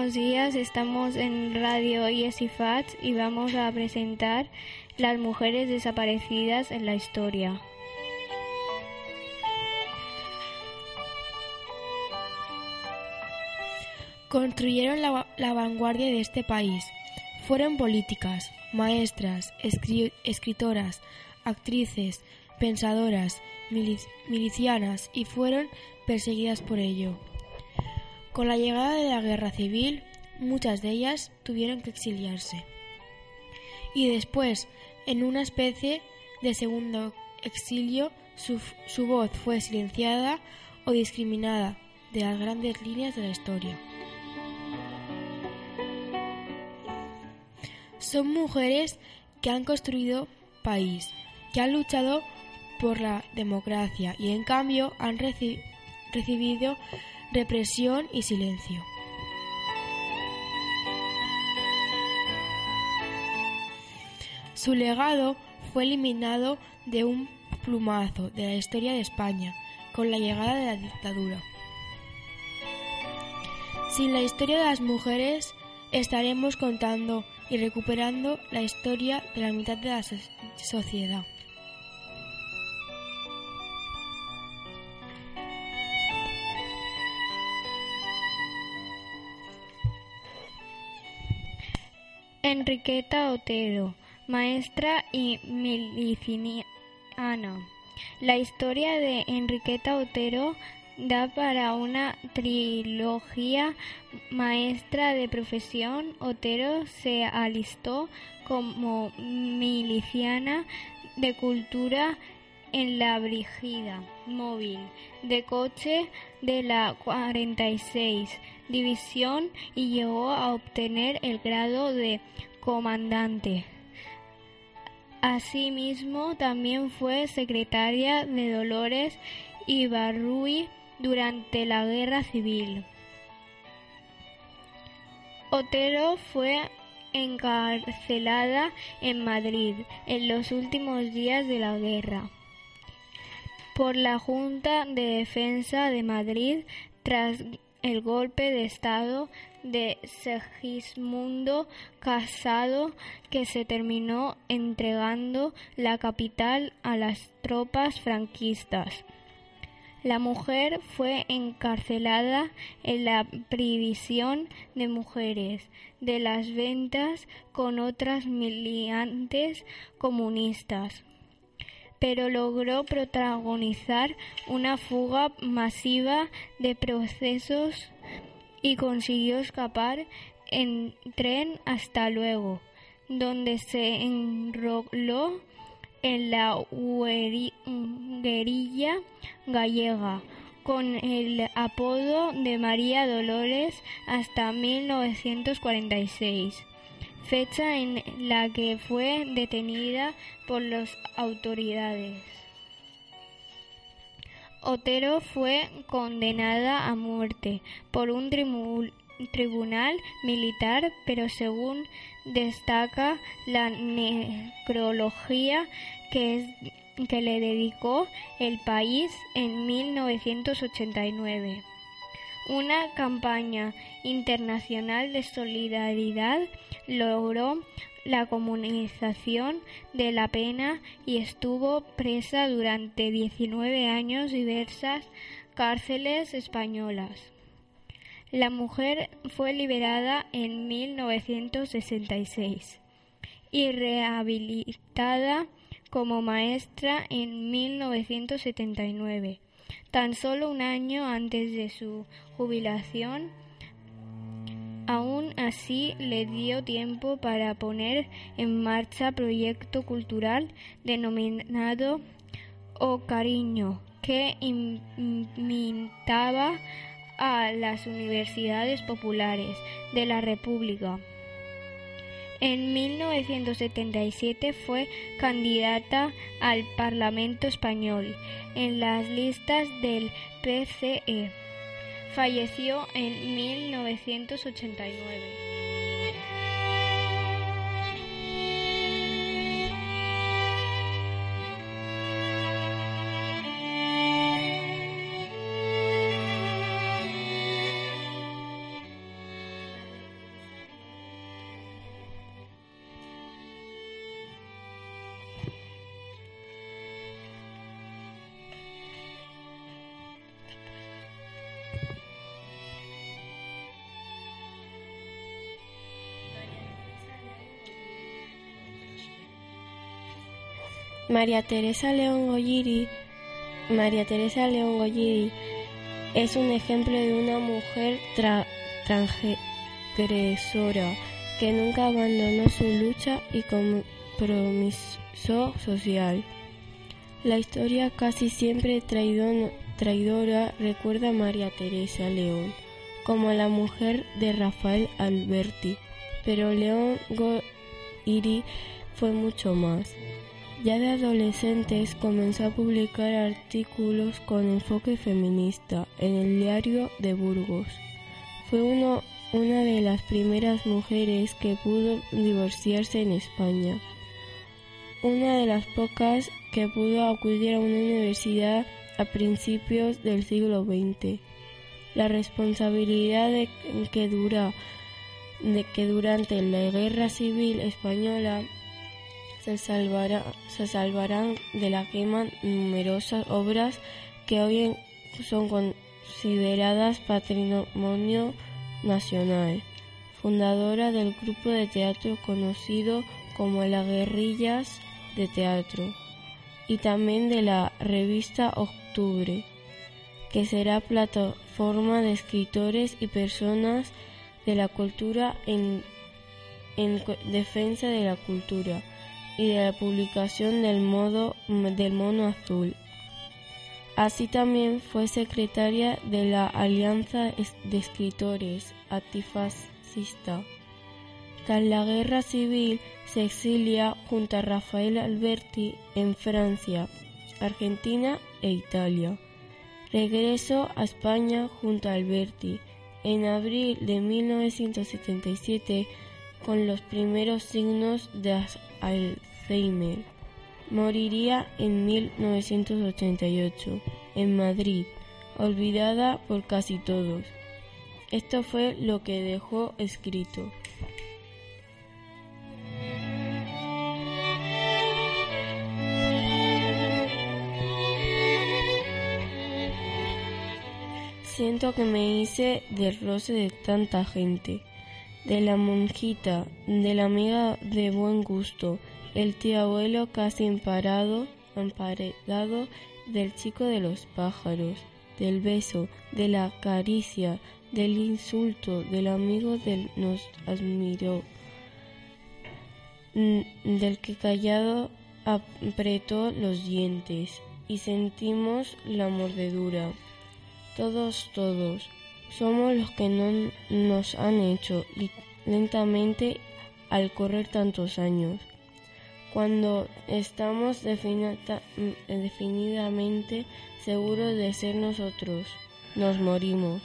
Buenos días. Estamos en Radio Yesifat y vamos a presentar las mujeres desaparecidas en la historia. Construyeron la, vanguardia de este país. Fueron políticas, maestras, escri- escritoras, actrices, pensadoras, milic- milicianas y fueron perseguidas por ello. Con la llegada de la guerra civil, muchas de ellas tuvieron que exiliarse. Y después, en una especie de segundo exilio, su, su voz fue silenciada o discriminada de las grandes líneas de la historia. Son mujeres que han construido país, que han luchado por la democracia y en cambio han reci- recibido represión y silencio. Su legado fue eliminado de un plumazo de la historia de España con la llegada de la dictadura. Sin la historia de las mujeres estaremos contando y recuperando la historia de la mitad de la so- sociedad. Enriqueta Otero, maestra y miliciana. La historia de Enriqueta Otero da para una trilogía. Maestra de profesión, Otero se alistó como miliciana de cultura en la Brigida Móvil de Coche de la 46 División y llegó a obtener el grado de comandante. Asimismo, también fue secretaria de Dolores Ibarrui durante la Guerra Civil. Otero fue encarcelada en Madrid en los últimos días de la guerra por la Junta de Defensa de Madrid tras el golpe de Estado de Segismundo Casado que se terminó entregando la capital a las tropas franquistas. La mujer fue encarcelada en la privisión de mujeres de las ventas con otras militantes comunistas pero logró protagonizar una fuga masiva de procesos y consiguió escapar en tren hasta luego, donde se enroló en la guerrilla gallega con el apodo de María Dolores hasta 1946 fecha en la que fue detenida por las autoridades. Otero fue condenada a muerte por un tribu- tribunal militar, pero según destaca la necrología que le dedicó el país en 1989 una campaña internacional de solidaridad logró la comunización de la pena y estuvo presa durante 19 años diversas cárceles españolas. La mujer fue liberada en 1966 y rehabilitada como maestra en 1979 tan solo un año antes de su jubilación. Aún así le dio tiempo para poner en marcha proyecto cultural denominado O Cariño, que imitaba a las universidades populares de la República. En 1977 fue candidata al Parlamento español en las listas del PCE. Falleció en 1989. María Teresa León Goyiri, María Teresa Goyiri es un ejemplo de una mujer transgresora que nunca abandonó su lucha y compromiso social. La historia casi siempre traidora recuerda a María Teresa León como la mujer de Rafael Alberti, pero León Goiri fue mucho más. Ya de adolescentes comenzó a publicar artículos con enfoque feminista en el diario de Burgos. Fue una de las primeras mujeres que pudo divorciarse en España. Una de las pocas que pudo acudir a una universidad a principios del siglo XX. La responsabilidad de que, dura, de que durante la Guerra Civil Española se, salvarán de la quema numerosas obras que hoy son consideradas patrimonio nacional. Fundadora del grupo de teatro conocido como las Guerrillas de Teatro y también de la revista Octubre, que será plataforma de escritores y personas de la cultura en defensa de la cultura y de la publicación del, modo, del mono azul. Así también fue secretaria de la Alianza de Escritores Antifascista. Tras la guerra civil se exilia junto a Rafael Alberti en Francia, Argentina e Italia. Regresó a España junto a Alberti en abril de 1977 con los primeros signos de Moriría en 1988 en Madrid, olvidada por casi todos. Esto fue lo que dejó escrito. Siento que me hice del roce de tanta gente de la monjita, de la amiga de buen gusto, el tío abuelo casi emparado, emparedado, del chico de los pájaros, del beso, de la caricia, del insulto, del amigo del nos admiró, del que callado apretó los dientes y sentimos la mordedura. Todos, todos, somos los que no nos han hecho lentamente al correr tantos años. Cuando estamos definidamente seguros de ser nosotros, nos morimos.